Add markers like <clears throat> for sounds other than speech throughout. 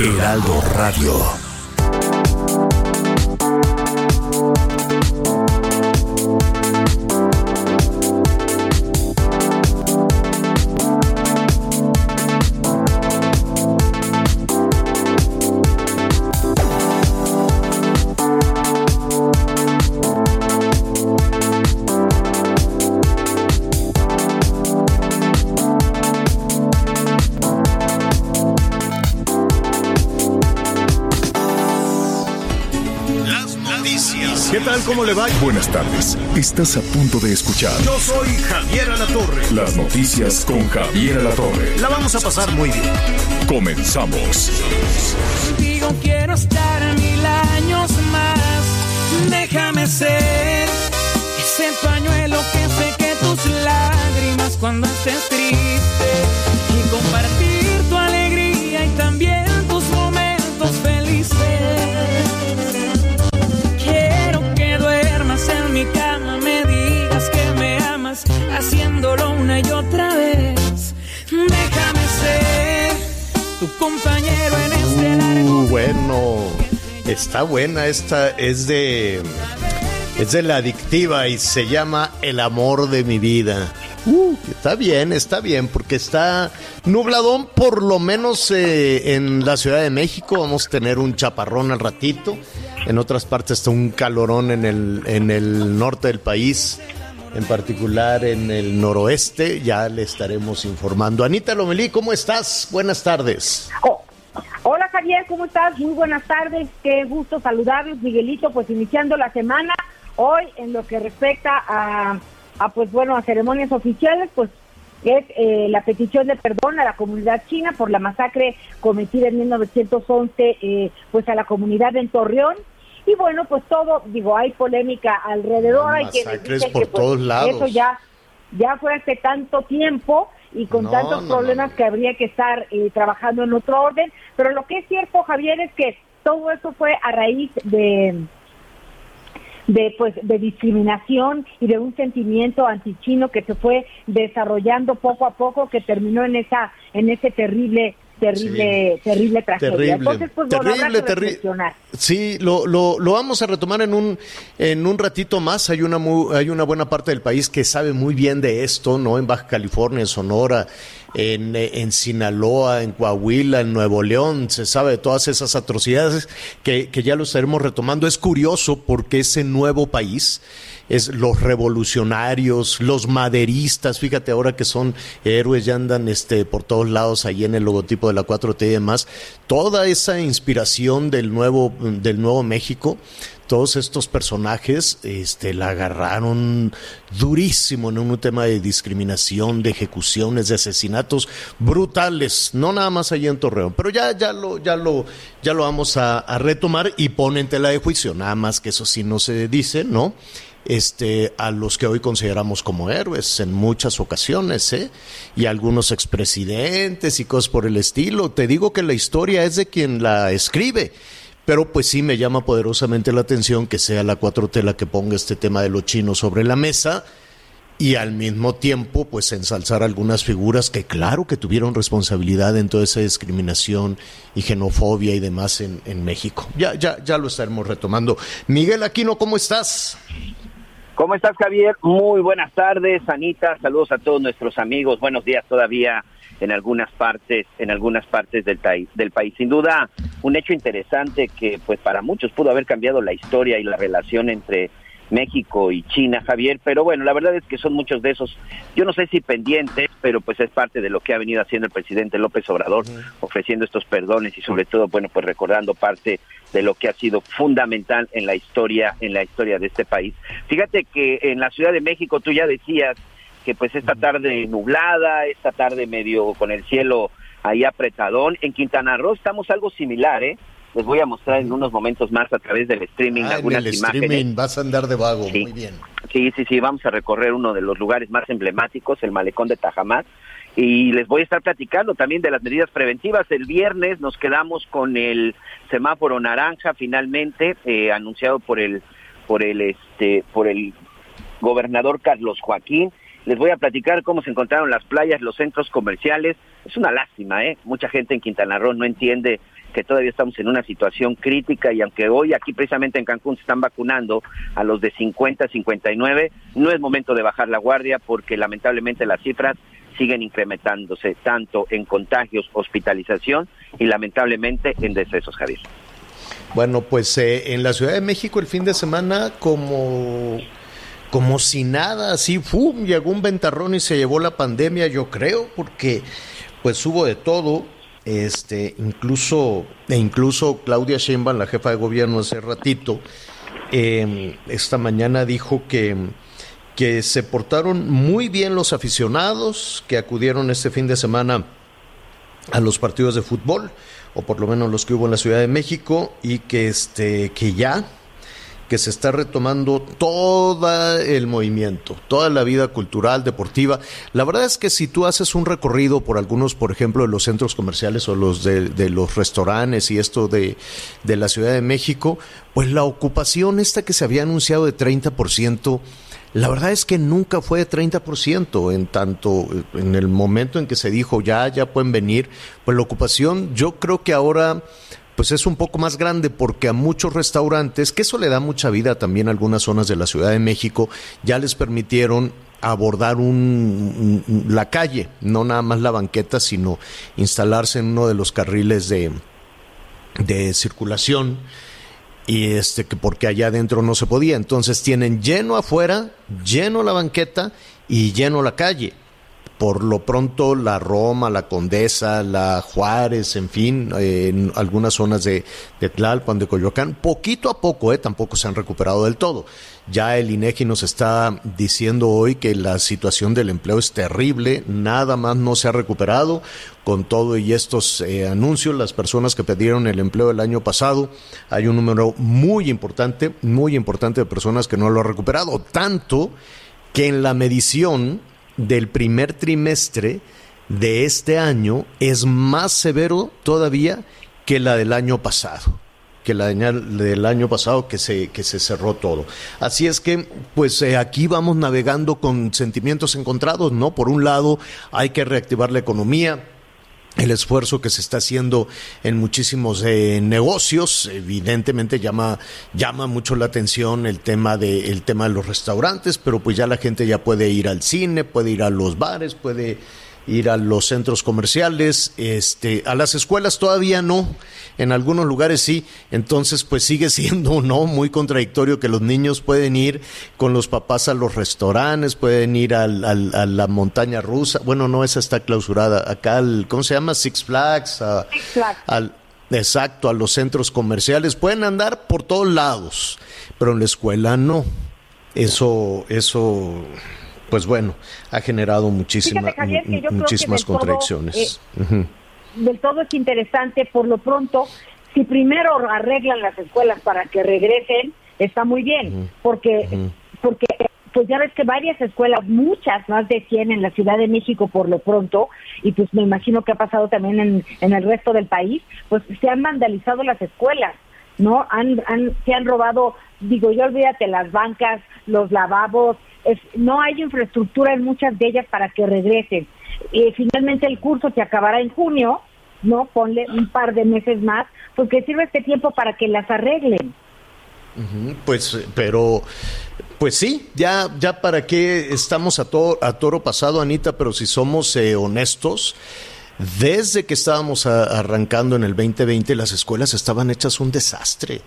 Heraldo Radio. ¿Qué tal? ¿Cómo le va? Buenas tardes. Estás a punto de escuchar Yo soy Javier Alatorre. las noticias con Javier Alatorre. La vamos a pasar muy bien. Comenzamos. Contigo quiero estar mil años más. Déjame ser ese pañuelo que seque tus lágrimas cuando estés triste compañero en este largo Uh, bueno, está buena esta, es de, es de la adictiva y se llama El amor de mi vida. Uh, está bien, está bien, porque está nubladón, por lo menos eh, en la Ciudad de México. Vamos a tener un chaparrón al ratito. En otras partes está un calorón en el, en el norte del país, en particular en el noroeste. Ya le estaremos informando. Anita Lomelí, ¿cómo estás? Buenas tardes. Oh, Hola Javier, ¿cómo estás? Muy buenas tardes, qué gusto saludarlos, Miguelito, pues iniciando la semana, hoy en lo que respecta a, a pues bueno, a ceremonias oficiales, pues es eh, la petición de perdón a la comunidad china por la masacre cometida en 1911, eh, pues a la comunidad en Torreón, y bueno, pues todo, digo, hay polémica alrededor, hay quienes dicen por que pues, todos lados. eso ya, ya fue hace tanto tiempo y con No, tantos no, problemas no. que habría que estar eh, trabajando en otro orden, pero lo que es cierto, Javier, es que todo eso fue a raíz de de pues de discriminación y de un sentimiento antichino que se fue desarrollando poco a poco que terminó en esa en ese terrible terrible terrible tragedia. Terrible, Entonces, pues bueno, terrible, terrible. Sí, lo, lo, lo vamos a retomar en un, en un ratito más. Hay una, mu- hay una buena parte del país que sabe muy bien de esto, ¿no? En Baja California, en Sonora, en, en Sinaloa, en Coahuila, en Nuevo León. Se sabe de todas esas atrocidades que, que ya lo estaremos retomando. Es curioso porque ese nuevo país es los revolucionarios, los maderistas, fíjate ahora que son héroes, ya andan este, por todos lados ahí en el logotipo de la 4T y demás, toda esa inspiración del nuevo, del nuevo México, todos estos personajes este, la agarraron durísimo en un tema de discriminación, de ejecuciones, de asesinatos brutales, no nada más allí en Torreón, pero ya, ya lo, ya lo, ya lo vamos a, retomar y ponen tela de juicio, nada más que eso sí no se dice, ¿no? este, a los que hoy consideramos como héroes en muchas ocasiones, ¿eh? y algunos expresidentes y cosas por el estilo. Te digo que la historia es de quien la escribe, pero pues sí me llama poderosamente la atención que sea la 4T la que ponga este tema de los chinos sobre la mesa y al mismo tiempo pues ensalzar algunas figuras que claro que tuvieron responsabilidad en toda esa discriminación y xenofobia y demás en, en México. Ya, ya, ya lo estaremos retomando. Miguel Aquino, ¿cómo estás? ¿Cómo estás, Javier? Muy buenas tardes, Anita. Saludos a todos nuestros amigos. Buenos días todavía en algunas partes, en algunas partes del, país, del país. Sin duda, un hecho interesante que, pues, para muchos pudo haber cambiado la historia y la relación entre México y China, Javier. Pero bueno, la verdad es que son muchos de esos, yo no sé si pendientes, pero pues es parte de lo que ha venido haciendo el presidente López Obrador, ofreciendo estos perdones y sobre todo, bueno, pues recordando parte de lo que ha sido fundamental en la historia, en la historia de este país. Fíjate que en la Ciudad de México tú ya decías que pues esta tarde nublada, esta tarde medio con el cielo ahí apretadón. En Quintana Roo estamos algo similar, ¿eh? Les voy a mostrar en unos momentos más a través del streaming Ah, en algunas el imágenes. streaming vas a andar de vago, Sí. muy bien. Sí, sí, sí, vamos a recorrer uno de los lugares más emblemáticos, el malecón de Tajamar, y les voy a estar platicando también de las medidas preventivas. El viernes nos quedamos con el semáforo naranja finalmente eh, anunciado por el por el este por el gobernador Carlos Joaquín. Les voy a platicar cómo se encontraron las playas, los centros comerciales. Es una lástima, ¿eh? Mucha gente en Quintana Roo no entiende que todavía estamos en una situación crítica y aunque hoy aquí precisamente en Cancún se están vacunando a los de 50 a 59, no es momento de bajar la guardia porque lamentablemente las cifras siguen incrementándose tanto en contagios, hospitalización y lamentablemente en decesos, Javier. Bueno, pues eh, en la Ciudad de México el fin de semana como como si nada, así, ¡fum! llegó un ventarrón y se llevó la pandemia, yo creo, porque pues hubo de todo, este, incluso, e incluso Claudia Sheinbaum, la jefa de gobierno hace ratito, eh, esta mañana dijo que, que se portaron muy bien los aficionados que acudieron este fin de semana a los partidos de fútbol, o por lo menos los que hubo en la Ciudad de México, y que este, que ya que se está retomando todo el movimiento, toda la vida cultural, deportiva. La verdad es que si tú haces un recorrido por algunos, por ejemplo, de los centros comerciales o los de, de los restaurantes y esto de, de, la Ciudad de México, pues la ocupación esta que se había anunciado de 30%, la verdad es que nunca fue de 30%, en tanto en el momento en que se dijo ya, ya pueden venir, pues la ocupación yo creo que ahora pues es un poco más grande porque a muchos restaurantes, que eso le da mucha vida también a algunas zonas de la Ciudad de México, ya les permitieron abordar un, la calle, no nada más la banqueta, sino instalarse en uno de los carriles de, de circulación y este que porque allá adentro no se podía, entonces tienen lleno afuera, lleno la banqueta y lleno la calle por lo pronto la Roma, la Condesa, la Juárez, en fin, eh, en algunas zonas de, Tlalpan, de Coyoacán, poquito a poco, eh, tampoco se han recuperado del todo. Ya el INEGI nos está diciendo hoy que la situación del empleo es terrible, nada más no se ha recuperado con todo y estos eh, anuncios, las personas que perdieron el empleo el año pasado, hay un número muy importante, muy importante de personas que no lo han recuperado, tanto que en la medición del primer trimestre de este año es más severo todavía que la del año pasado que la del año pasado que se, que se cerró todo. Así es que, pues eh, aquí vamos navegando con sentimientos encontrados, ¿no? Por un lado, hay que reactivar la economía, el esfuerzo que se está haciendo en muchísimos eh, negocios evidentemente llama llama mucho la atención el tema de el tema de los restaurantes pero pues ya la gente ya puede ir al cine puede ir a los bares puede ir a los centros comerciales, este, a las escuelas todavía no, en algunos lugares sí, entonces pues sigue <laughs> siendo no muy contradictorio que los niños pueden ir con los papás a los restaurantes, pueden ir al, al, a la montaña rusa, bueno no esa está clausurada, acá al, ¿cómo se llama? Six Flags, a, Six Flags. al exacto, a los centros comerciales, pueden andar por todos lados, pero en la escuela no. Eso, eso pues bueno, ha generado muchísima, Javier, muchísimas contradicciones. Todo, eh, uh -huh. Del todo es interesante, por lo pronto, si primero arreglan las escuelas para que regresen, está muy bien, uh -huh. porque, uh -huh. porque pues ya ves que varias escuelas, muchas, más de 100 en la Ciudad de México por lo pronto, y pues me imagino que ha pasado también en, en el resto del país, pues se han vandalizado las escuelas. ¿no? Han, han, se han robado, digo yo, olvídate, las bancas, los lavabos, es, no hay infraestructura en muchas de ellas para que regresen. Eh, finalmente el curso que acabará en junio, ¿no? Ponle un par de meses más, porque sirve este tiempo para que las arreglen. Pues, pero, pues sí, ya, ya para qué estamos a, a toro pasado, Anita, pero si somos eh, honestos, desde que estábamos arrancando en el 2020, las escuelas estaban hechas un desastre.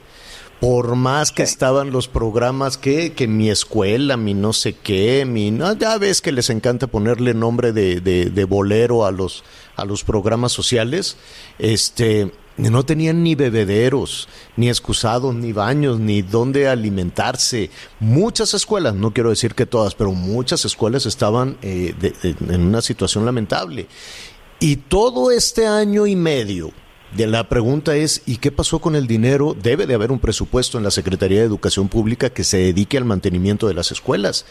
Por más que sí. estaban los programas que, que mi escuela, mi no sé qué, mi no, ya ves que les encanta ponerle nombre de, de, de bolero a los, a los programas sociales, este, no tenían ni bebederos, ni excusados, ni baños, ni dónde alimentarse. Muchas escuelas, no quiero decir que todas, pero muchas escuelas estaban eh, de, en una situación lamentable. Y todo este año y medio, la pregunta es, ¿y qué pasó con el dinero? Debe de haber un presupuesto en la Secretaría de Educación Pública que se dedique al mantenimiento de las escuelas.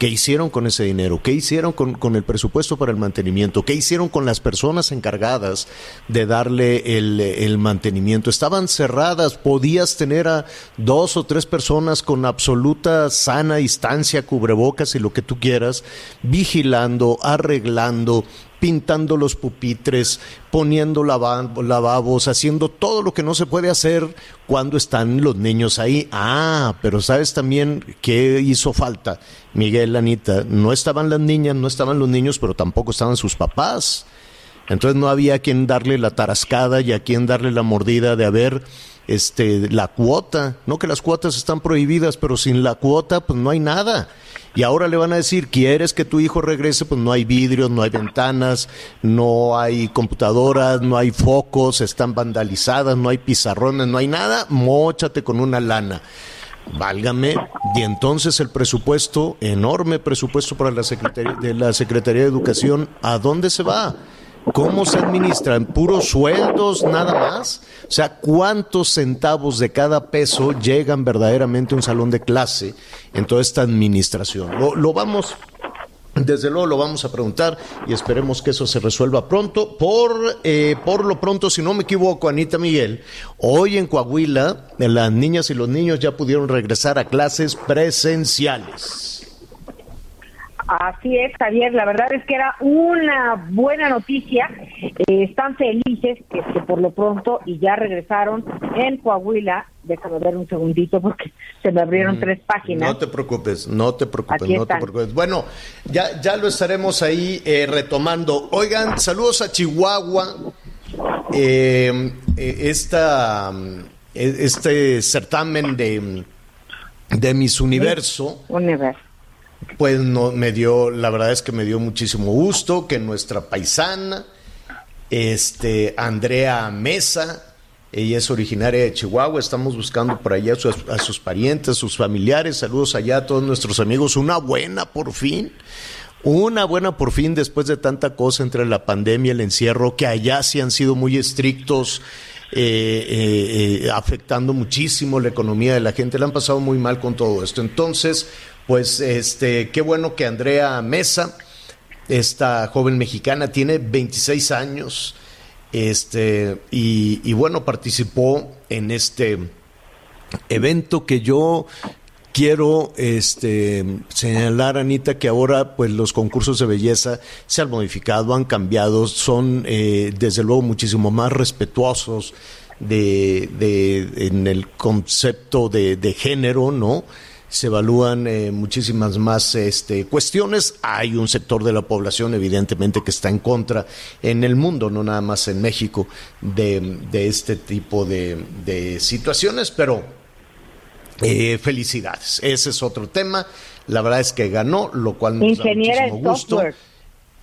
¿Qué hicieron con ese dinero? ¿Qué hicieron con, el presupuesto para el mantenimiento? ¿Qué hicieron con las personas encargadas de darle el, el, mantenimiento? Estaban cerradas, podías tener a dos o tres personas con absoluta sana distancia, cubrebocas y lo que tú quieras, vigilando, arreglando, pintando los pupitres, poniendo lavabos, haciendo todo lo que no se puede hacer cuando están los niños ahí. Ah, pero sabes también qué hizo falta, Miguel, Anita. No estaban las niñas, no estaban los niños, pero tampoco estaban sus papás. Entonces no había a quien darle la tarascada y a quien darle la mordida de haber este, la cuota. No que las cuotas están prohibidas, pero sin la cuota, pues no hay nada. Y ahora le van a decir, ¿quieres que tu hijo regrese? Pues no hay vidrios, no hay ventanas, no hay computadoras, no hay focos, están vandalizadas, no hay pizarrones, no hay nada, mochate con una lana. Válgame. Y entonces el presupuesto, enorme presupuesto para la Secretaría de la Secretaría de Educación, ¿a dónde se va? ¿Cómo se administran? ¿Puros sueldos nada más? O sea, ¿cuántos centavos de cada peso llegan verdaderamente a un salón de clase en toda esta administración? Lo, vamos, desde luego lo vamos a preguntar y esperemos que eso se resuelva pronto. Por, eh, por lo pronto, si no me equivoco, Anita Miguel, hoy en Coahuila las niñas y los niños ya pudieron regresar a clases presenciales. Así es, Javier. La verdad es que era una buena noticia. Eh, están felices que, por lo pronto y ya regresaron en Coahuila. Déjame ver un segundito porque se me abrieron mm, tres páginas. No te preocupes, no te preocupes, no te preocupes. Bueno, ya, ya lo estaremos ahí eh, retomando. Oigan, saludos a Chihuahua. Eh, esta, este certamen de, de Miss Universo. Universo pues no, me dio, la verdad es que me dio muchísimo gusto que nuestra paisana, este, Andrea Mesa, ella es originaria de Chihuahua, estamos buscando por allá a sus, a sus parientes, sus familiares, saludos allá a todos nuestros amigos, una buena por fin. Una buena por fin después de tanta cosa entre la pandemia el encierro, que allá sí han sido muy estrictos, eh, eh, eh, afectando muchísimo la economía de la gente. Le han pasado muy mal con todo esto. Entonces, pues este, qué bueno que Andrea Mesa, esta joven mexicana, tiene 26 años, este, y, bueno, participó en este evento que yo quiero este, señalar, Anita, que ahora pues los concursos de belleza se han modificado, han cambiado, son eh, desde luego muchísimo más respetuosos de, de en el concepto de, de género, ¿no? Se evalúan eh, muchísimas más este, cuestiones. Hay un sector de la población, evidentemente, que está en contra en el mundo, no nada más en México, de, este tipo de, situaciones, pero eh, felicidades. Ese es otro tema. La verdad es que ganó, lo cual nos da muchísimo gusto.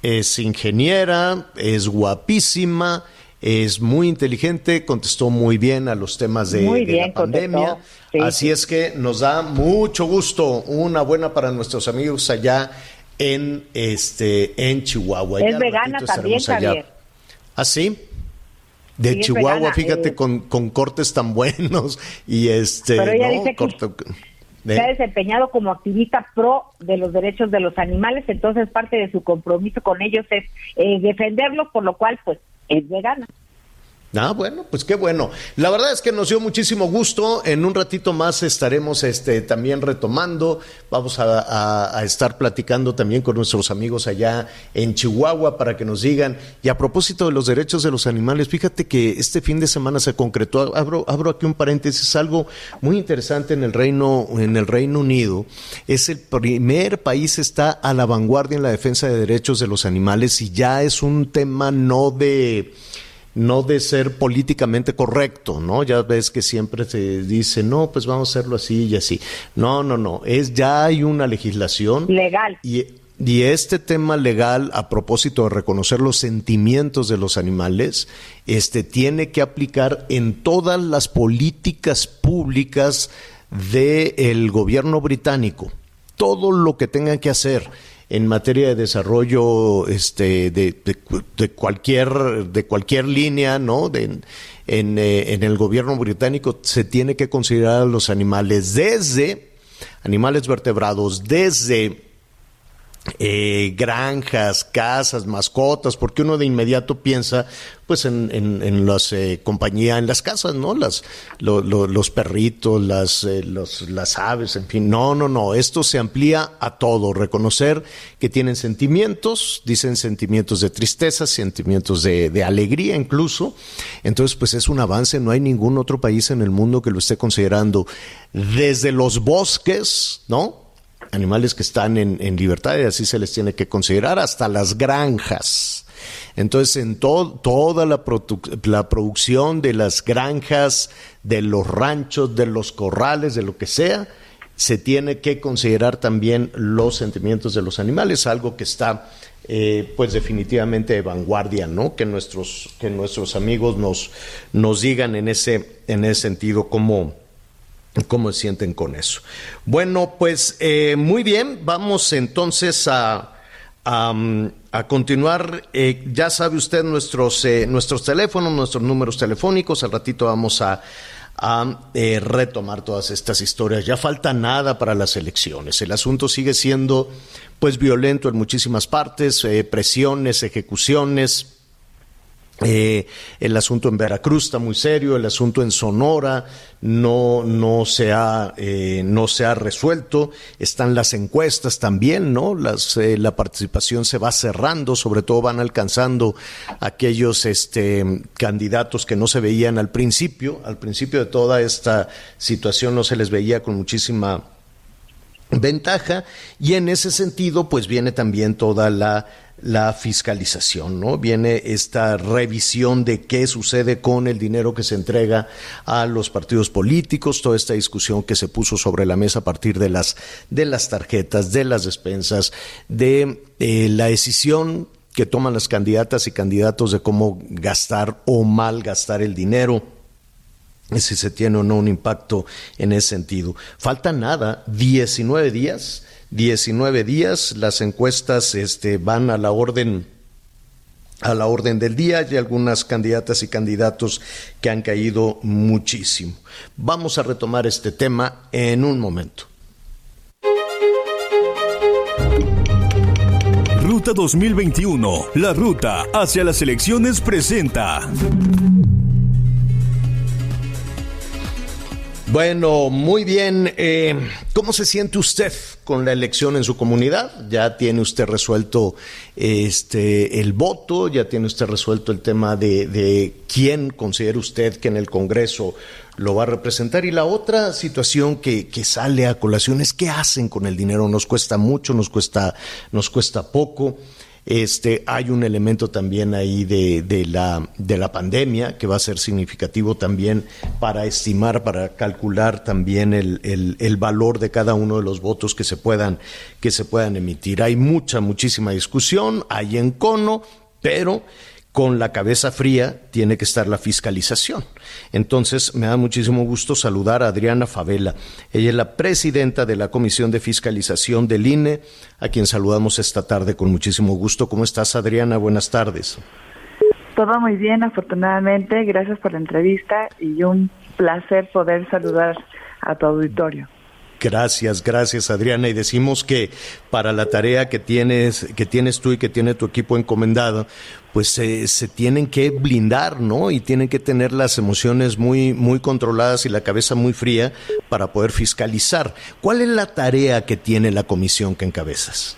Es ingeniera, es guapísima es muy inteligente, contestó muy bien a los temas de, la pandemia. Así es que nos da mucho gusto, una buena para nuestros amigos allá en este en Chihuahua. Es vegana también, Javier. ¿Ah, sí? De Chihuahua, fíjate, eh. con, con, cortes tan buenos <laughs> y este... Pero ella dice que se ha desempeñado como activista pro de los derechos de los animales, entonces parte de su compromiso con ellos es eh, defenderlos, por lo cual pues es vegana. Ah, bueno, pues qué bueno. La verdad es que nos dio muchísimo gusto. En un ratito más estaremos este, también retomando. Vamos a, estar platicando también con nuestros amigos allá en Chihuahua para que nos digan. Y a propósito de los derechos de los animales, fíjate que este fin de semana se concretó. Abro, abro aquí un paréntesis, algo muy interesante en el Reino, en el Reino Unido. Es el primer país está a la vanguardia en la defensa de derechos de los animales y ya es un tema no de no de ser políticamente correcto, ¿no? Ya ves que siempre se dice, no, pues vamos a hacerlo así y así. No, no, no, es ya hay una legislación legal. Y, y este tema legal, a propósito de reconocer los sentimientos de los animales, este tiene que aplicar en todas las políticas públicas del gobierno británico. Todo lo que tengan que hacer en materia de desarrollo este, de, de, cualquier, de cualquier línea, ¿no? De, en, eh, en el gobierno británico se tiene que considerar a los animales desde animales vertebrados, desde eh, granjas, casas, mascotas, porque uno de inmediato piensa pues en, en, las eh, compañías, en las casas, ¿no? Las, los perritos, las, eh, las aves, en fin. No, no, no, esto se amplía a todo. Reconocer que tienen sentimientos, dicen sentimientos de tristeza, sentimientos de, de alegría incluso. Entonces, pues es un avance, no hay ningún otro país en el mundo que lo esté considerando. Desde los bosques, ¿no? Animales que están en, libertad y así se les tiene que considerar, hasta las granjas. Entonces, en toda la, producción de las granjas, de los ranchos, de los corrales, de lo que sea, se tiene que considerar también los sentimientos de los animales, algo que está, eh, pues definitivamente de vanguardia, ¿no? Que nuestros, que nuestros amigos nos, nos digan en ese, en ese sentido cómo cómo se sienten con eso. Bueno, pues eh, muy bien, vamos entonces a, a, continuar. Eh, ya sabe usted nuestros, eh, nuestros teléfonos, nuestros números telefónicos. Al ratito vamos a, retomar todas estas historias. Ya falta nada para las elecciones. El asunto sigue siendo pues violento en muchísimas partes, presiones, ejecuciones eh, el asunto en Veracruz está muy serio, el asunto en Sonora no, no, se ha, eh, no se ha resuelto, están las encuestas también, ¿no? Las, eh, la participación se va cerrando, sobre todo van alcanzando aquellos este, candidatos que no se veían al principio, al principio de toda esta situación no se les veía con muchísima ventaja. Y en ese sentido pues viene también toda la la fiscalización, ¿no? Viene esta revisión de qué sucede con el dinero que se entrega a los partidos políticos, toda esta discusión que se puso sobre la mesa a partir de las, de las tarjetas, de las despensas, de eh, la decisión que toman las candidatas y candidatos de cómo gastar o mal gastar el dinero si se tiene o no un impacto en ese sentido. Falta nada, 19 días 19 días. Las encuestas este, van a la orden a la orden del día. Hay algunas candidatas y candidatos que han caído muchísimo. Vamos a retomar este tema en un momento. Ruta 2021, la ruta hacia las elecciones presenta. Bueno, muy bien. Eh, ¿Cómo se siente usted con la elección en su comunidad? Ya tiene usted resuelto este el voto, ya tiene usted resuelto el tema de, quién considera usted que en el Congreso lo va a representar. Y la otra situación que, que sale a colación es qué hacen con el dinero. Nos cuesta mucho, nos cuesta, nos cuesta poco. Este, hay un elemento también ahí de, la, de la pandemia que va a ser significativo también para estimar, para calcular también el, el, el, valor de cada uno de los votos que se puedan, que se puedan emitir. Hay mucha, muchísima discusión, hay encono, pero con la cabeza fría tiene que estar la fiscalización. Entonces, me da muchísimo gusto saludar a Adriana Favela. Ella es la presidenta de la Comisión de Fiscalización del INE, a quien saludamos esta tarde con muchísimo gusto. ¿Cómo estás, Adriana? Buenas tardes. Todo muy bien, afortunadamente. Gracias por la entrevista y un placer poder saludar a tu auditorio. Gracias, gracias Adriana. Y decimos que para la tarea que tienes, que tienes tú y que tiene tu equipo encomendado, pues se tienen que blindar, ¿no? Y tienen que tener las emociones muy, muy controladas y la cabeza muy fría para poder fiscalizar. ¿Cuál es la tarea que tiene la comisión que encabezas?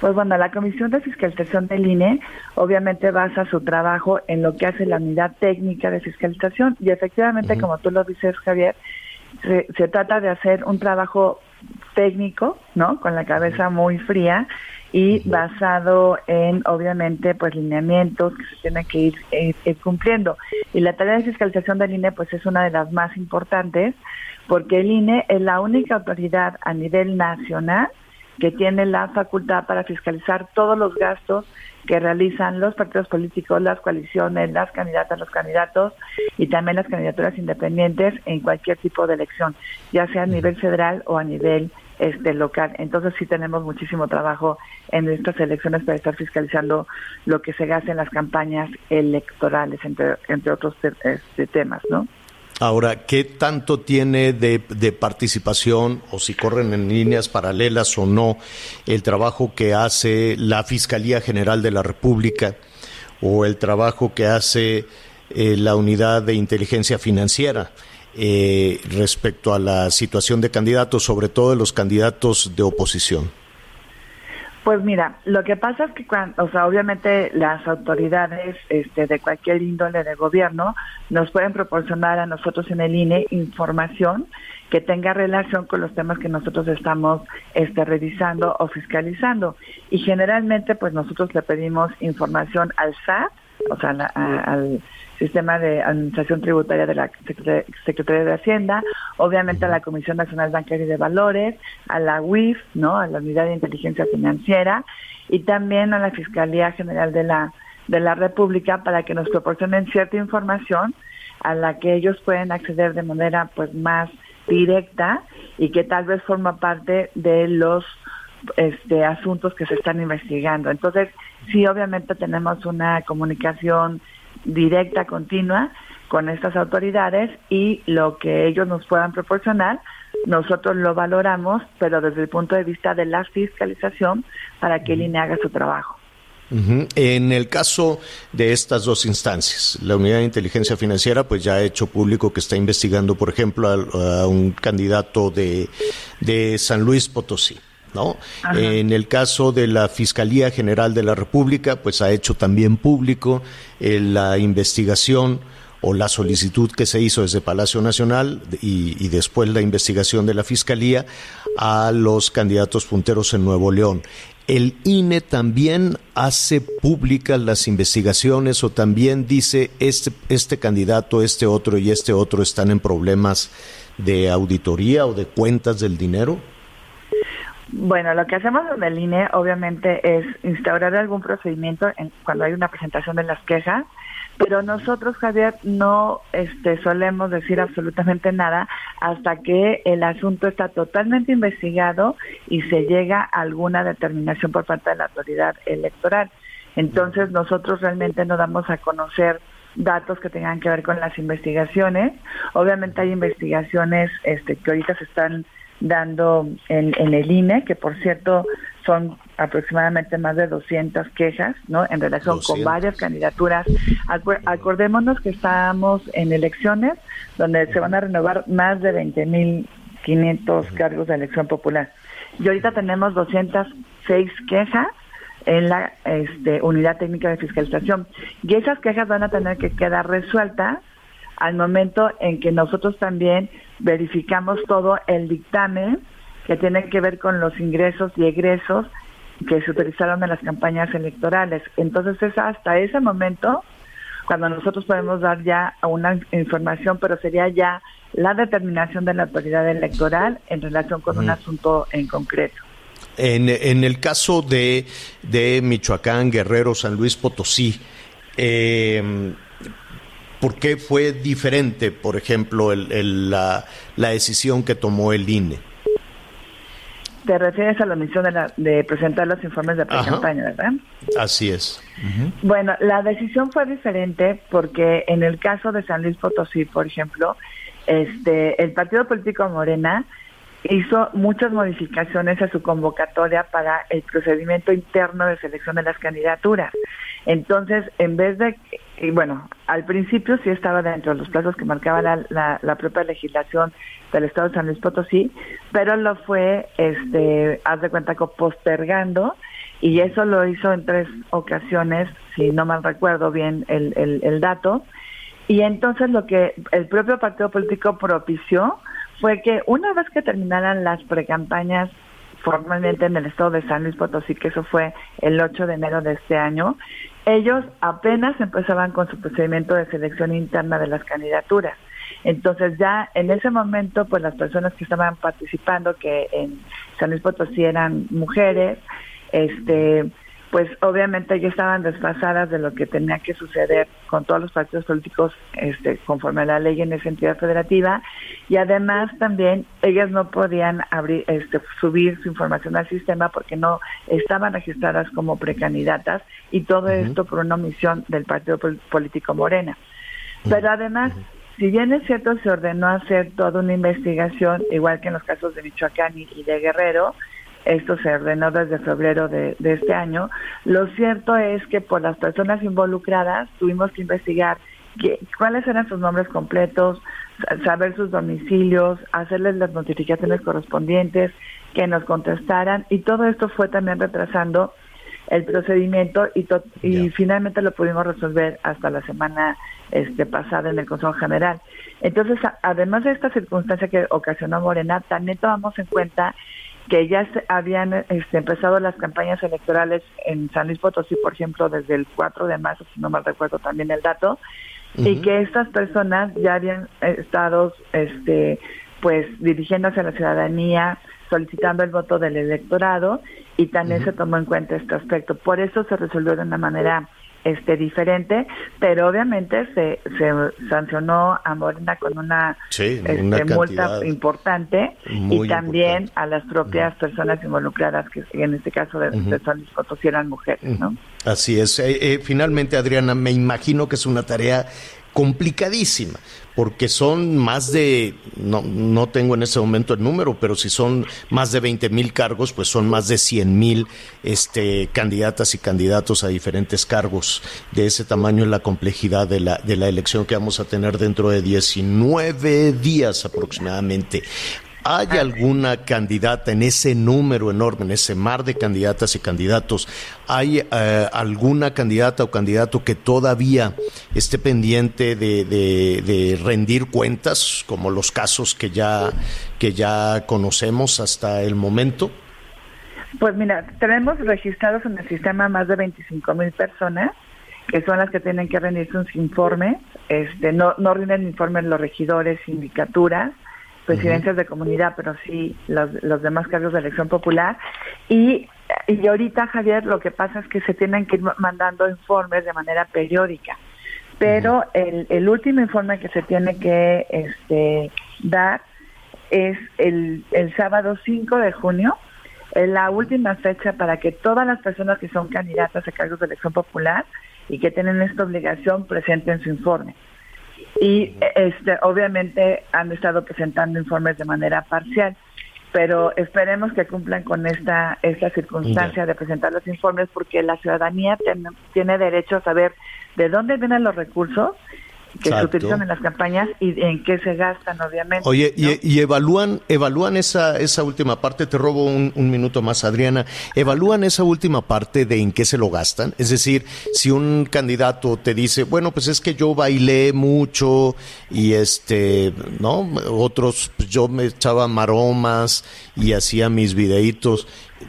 Pues bueno, la Comisión de Fiscalización del INE obviamente basa su trabajo en lo que hace la unidad técnica de fiscalización y efectivamente, como tú lo dices, Javier, se, trata de hacer un trabajo técnico, ¿no? Con la cabeza muy fría y basado en, obviamente, pues lineamientos que se tienen que ir, eh, cumpliendo. Y la tarea de fiscalización del INE, pues es una de las más importantes, porque el INE es la única autoridad a nivel nacional que tiene la facultad para fiscalizar todos los gastos que realizan los partidos políticos, las coaliciones, las candidatas, los candidatos y también las candidaturas independientes en cualquier tipo de elección, ya sea a nivel federal o a nivel este local. Entonces sí tenemos muchísimo trabajo en estas elecciones para estar fiscalizando lo que se gasta en las campañas electorales, entre, entre otros este, temas, ¿no? Ahora, ¿qué tanto tiene de, participación o si corren en líneas paralelas o no el trabajo que hace la Fiscalía General de la República o el trabajo que hace eh, la Unidad de Inteligencia Financiera? eh, respecto a la situación de candidatos, sobre todo de los candidatos de oposición? Pues mira, lo que pasa es que, cuando, o sea, obviamente las autoridades este, de cualquier índole de gobierno nos pueden proporcionar a nosotros en el INE información que tenga relación con los temas que nosotros estamos este, revisando o fiscalizando. Y generalmente, pues nosotros le pedimos información al SAT, o sea, al Sistema de Administración Tributaria de la Secretaría de Hacienda, obviamente a la Comisión Nacional Bancaria y de Valores, a la UIF, ¿no? a la Unidad de Inteligencia Financiera y también a la Fiscalía General de la de la República para que nos proporcionen cierta información a la que ellos pueden acceder de manera pues más directa y que tal vez forma parte de los este asuntos que se están investigando. Entonces, sí obviamente tenemos una comunicación directa, continua con estas autoridades y lo que ellos nos puedan proporcionar, nosotros lo valoramos, pero desde el punto de vista de la fiscalización para que el INE haga su trabajo. En el caso de estas dos instancias, la Unidad de Inteligencia Financiera pues ya ha hecho público que está investigando, por ejemplo, a, un candidato de, de San Luis Potosí. ¿No? En el caso de la Fiscalía General de la República, pues ha hecho también público eh, la investigación o la solicitud que se hizo desde Palacio Nacional y, después la investigación de la Fiscalía a los candidatos punteros en Nuevo León. ¿El INE también hace públicas las investigaciones o también dice este, este candidato, este otro y este otro están en problemas de auditoría o de cuentas del dinero? Bueno, lo que hacemos en el INE obviamente es instaurar algún procedimiento en, cuando hay una presentación de las quejas, pero nosotros, Javier, no este, solemos decir absolutamente nada hasta que el asunto está totalmente investigado y se llega a alguna determinación por parte de la autoridad electoral. Entonces, nosotros realmente no damos a conocer datos que tengan que ver con las investigaciones. Obviamente hay investigaciones este, que ahorita se están dando en, el INE, que por cierto son aproximadamente más de 200 quejas, ¿no? En relación con varias candidaturas. acordémonos que estamos en elecciones donde se van a renovar más de 20.500 cargos de elección popular. Y ahorita tenemos 206 quejas en la este, unidad técnica de fiscalización. Y esas quejas van a tener que quedar resueltas al momento en que nosotros también verificamos todo el dictamen que tiene que ver con los ingresos y egresos que se utilizaron en las campañas electorales. Entonces es hasta ese momento cuando nosotros podemos dar ya una información, pero sería ya la determinación de la autoridad electoral en relación con un asunto en concreto. En, en el caso de, de Michoacán, Guerrero, San Luis Potosí, eh, ¿Por qué fue diferente, por ejemplo, la, decisión que tomó el INE? Te refieres a la omisión de, presentar los informes de pre-campaña, ¿verdad? Así es. Bueno, la decisión fue diferente porque en el caso de San Luis Potosí, por ejemplo, este, el partido político Morena hizo muchas modificaciones a su convocatoria para el procedimiento interno de selección de las candidaturas. Entonces, en vez de, y bueno, al principio sí estaba dentro de los plazos que marcaba la, la, propia legislación del Estado de San Luis Potosí, pero lo fue, este, haz de cuenta, postergando y eso lo hizo en tres ocasiones, si no mal recuerdo bien el, el, el dato. Y entonces lo que el propio partido político propició fue que una vez que terminaran las precampañas formalmente en el estado de San Luis Potosí, que eso fue el 8 de enero de este año, ellos apenas empezaban con su procedimiento de selección interna de las candidaturas. Entonces ya en ese momento, pues las personas que estaban participando, que en San Luis Potosí eran mujeres, este, pues obviamente ya estaban desfasadas de lo que tenía que suceder con todos los partidos políticos este, conforme a la ley en esa entidad federativa. Y además también ellas no podían abrir, este, subir su información al sistema porque no estaban registradas como precandidatas y todo esto por una omisión del partido político Morena. Pero además, si bien es cierto, se ordenó hacer toda una investigación, igual que en los casos de Michoacán y de Guerrero, esto se ordenó desde febrero de, este año. Lo cierto es que por las personas involucradas tuvimos que investigar cuáles eran sus nombres completos, saber sus domicilios, hacerles las notificaciones correspondientes, que nos contestaran y todo esto fue también retrasando el procedimiento y, y finalmente lo pudimos resolver hasta la semana este, pasada en el Consejo General. Entonces, además de esta circunstancia que ocasionó Morena, también tomamos en cuenta que ya habían este, empezado las campañas electorales en San Luis Potosí, por ejemplo, desde el 4 de marzo, si no mal recuerdo también el dato, y que estas personas ya habían estado este, pues dirigiéndose a la ciudadanía, solicitando el voto del electorado, y también se tomó en cuenta este aspecto. Por eso se resolvió de una manera este diferente, pero obviamente se, se sancionó a Morena con una, este, multa importante y también a las propias personas involucradas, que en este caso de, Luis Potosí eran mujeres, ¿no? Así es. Eh, eh, finalmente, Adriana, me imagino que es una tarea complicadísima, porque son más de, no, no tengo en ese momento el número, pero si son más de 20 mil cargos, pues son más de 100 mil este, candidatas y candidatos a diferentes cargos. De ese tamaño es la complejidad de la, de la elección que vamos a tener dentro de 19 días aproximadamente. ¿Hay alguna candidata en ese número enorme, en ese mar de candidatas y candidatos? ¿Hay eh, alguna candidata o candidato que todavía esté pendiente de, rendir cuentas, como los casos que ya, que ya conocemos hasta el momento? Pues mira, tenemos registrados en el sistema más de 25 mil personas que son las que tienen que rendir sus informes. Este, no, no rinden informes los regidores, sindicaturas, presidencias de comunidad, pero sí los, los demás cargos de elección popular. Y, y ahorita, Javier, lo que pasa es que se tienen que ir mandando informes de manera periódica. Pero el, el último informe que se tiene que este, dar es el, el sábado 5 de junio, es la última fecha para que todas las personas que son candidatas a cargos de elección popular y que tienen esta obligación presenten su informe y este obviamente han estado presentando informes de manera parcial pero esperemos que cumplan con esta esta circunstancia de presentar los informes porque la ciudadanía tiene derecho a saber de dónde vienen los recursos que se utilizan en las campañas y en qué se gastan, obviamente. Oye, y, evalúan evalúan esa esa última parte, te robo un, minuto más, Adriana, evalúan esa última parte de en qué se lo gastan, es decir, si un candidato te dice, bueno, pues es que yo bailé mucho y este, ¿no? Otros, pues yo me echaba maromas y hacía mis videitos,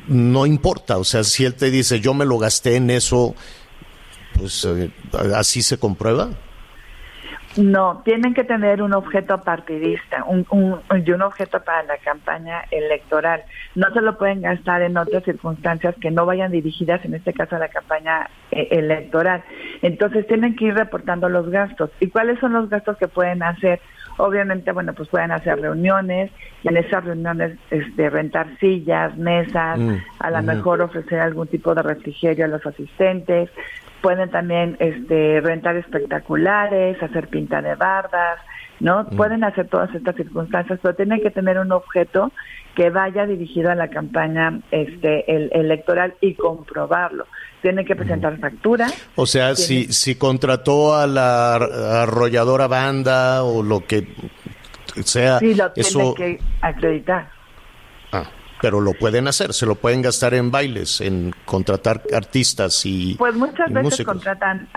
no importa, o sea, si él te dice, yo me lo gasté en eso, pues eh, así se comprueba. No, tienen que tener un objeto partidista un, un, y un objeto para la campaña electoral. No se lo pueden gastar en otras circunstancias que no vayan dirigidas, en este caso, a la campaña eh, electoral. Entonces tienen que ir reportando los gastos. ¿Y cuáles son los gastos que pueden hacer? Obviamente, bueno, pues pueden hacer reuniones y en esas reuniones este, rentar sillas, mesas, mm, a lo mejor ofrecer algún tipo de refrigerio a los asistentes, pueden también este, rentar espectaculares, hacer pinta de bardas, ¿no? Mm. Pueden hacer todas estas circunstancias, pero tienen que tener un objeto que vaya dirigido a la campaña este, el, electoral y comprobarlo. Tienen que presentar factura. O sea, si, si contrató a la arrolladora banda o lo que sea, sí, lo eso... que acreditar. Ah pero lo pueden hacer, se lo pueden gastar en bailes, en contratar artistas y Pues muchas veces contratan,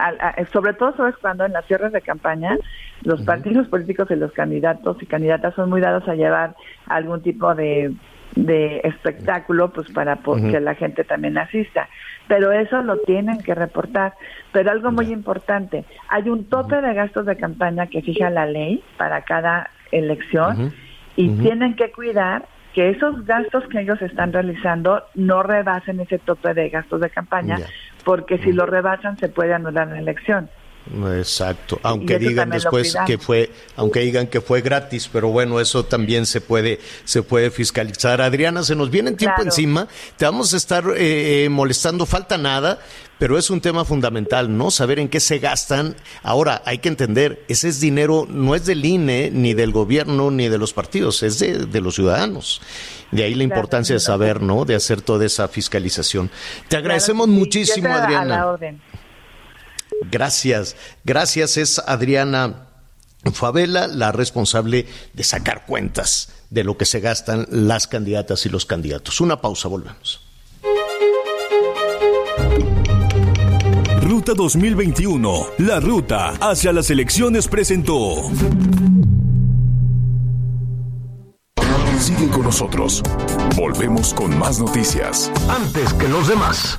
sobre todo sabes cuando en las cierres de campaña los partidos políticos y los candidatos y candidatas son muy dados a llevar algún tipo de, de espectáculo pues para que la gente también asista. Pero eso lo tienen que reportar. Pero algo muy importante, hay un tope de gastos de campaña que fija la ley para cada elección y tienen que cuidar que esos gastos que ellos están realizando no rebasen ese tope de gastos de campaña, porque si lo rebasan se puede anular la elección. Exacto, aunque digan después que fue, aunque digan que fue gratis, pero bueno, eso también se puede, se puede fiscalizar. Adriana, se nos viene el tiempo encima, te vamos a estar eh, eh, molestando, falta nada, pero es un tema fundamental, ¿no? Saber en qué se gastan. Ahora, hay que entender, ese es dinero, no es del INE, ni del gobierno, ni de los partidos, es de, los ciudadanos. De ahí la importancia de saber, ¿no? De hacer toda esa fiscalización. Te agradecemos muchísimo, Adriana. Gracias, gracias. Es Adriana Favela, la responsable de sacar cuentas de lo que se gastan las candidatas y los candidatos. Una pausa, volvemos. Ruta 2021, la ruta hacia las elecciones presentó. Sigue con nosotros. Volvemos con más noticias. Antes que los demás.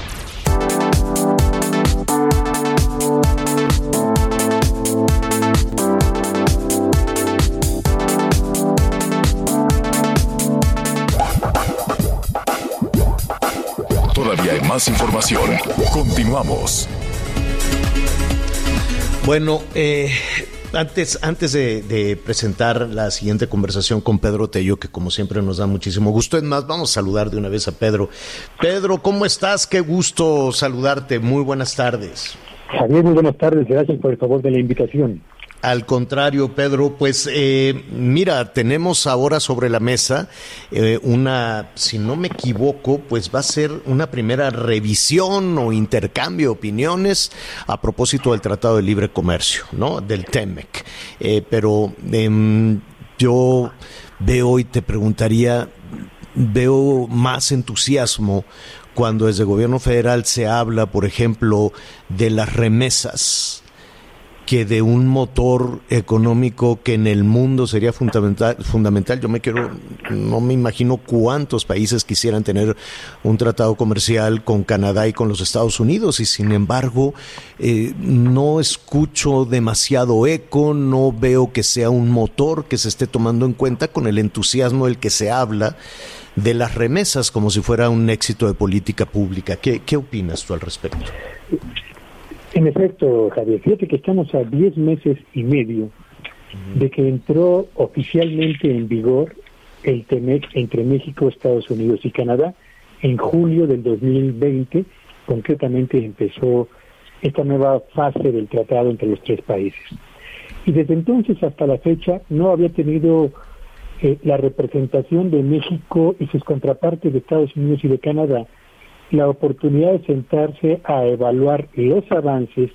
Más información. Continuamos. Bueno, eh, antes, antes de, presentar la siguiente conversación con Pedro Tello, que como siempre nos da muchísimo gusto, es más, vamos a saludar de una vez a Pedro. Pedro, ¿cómo estás? Qué gusto saludarte. Muy buenas tardes. Javier, muy buenas tardes. Gracias por el favor de la invitación. Al contrario, Pedro, pues eh, mira, tenemos ahora sobre la mesa eh, una, si no me equivoco, pues va a ser una primera revisión o intercambio de opiniones a propósito del Tratado de Libre Comercio, ¿no? Del TEMEC. Eh, pero em, yo veo y te preguntaría, veo más entusiasmo cuando desde el gobierno federal se habla, por ejemplo, de las remesas que de un motor económico que en el mundo sería fundamental, fundamental. Yo me quiero, no me imagino cuántos países quisieran tener un tratado comercial con Canadá y con los Estados Unidos y sin embargo eh, no escucho demasiado eco, no veo que sea un motor que se esté tomando en cuenta con el entusiasmo del que se habla de las remesas como si fuera un éxito de política pública. ¿Qué, qué opinas tú al respecto? En efecto, Javier, fíjate que estamos a 10 meses y medio de que entró oficialmente en vigor el TEMEC entre México, Estados Unidos y Canadá en julio del 2020. Concretamente empezó esta nueva fase del tratado entre los tres países. Y desde entonces hasta la fecha no había tenido eh, la representación de México y sus contrapartes de Estados Unidos y de Canadá la oportunidad de sentarse a evaluar los avances,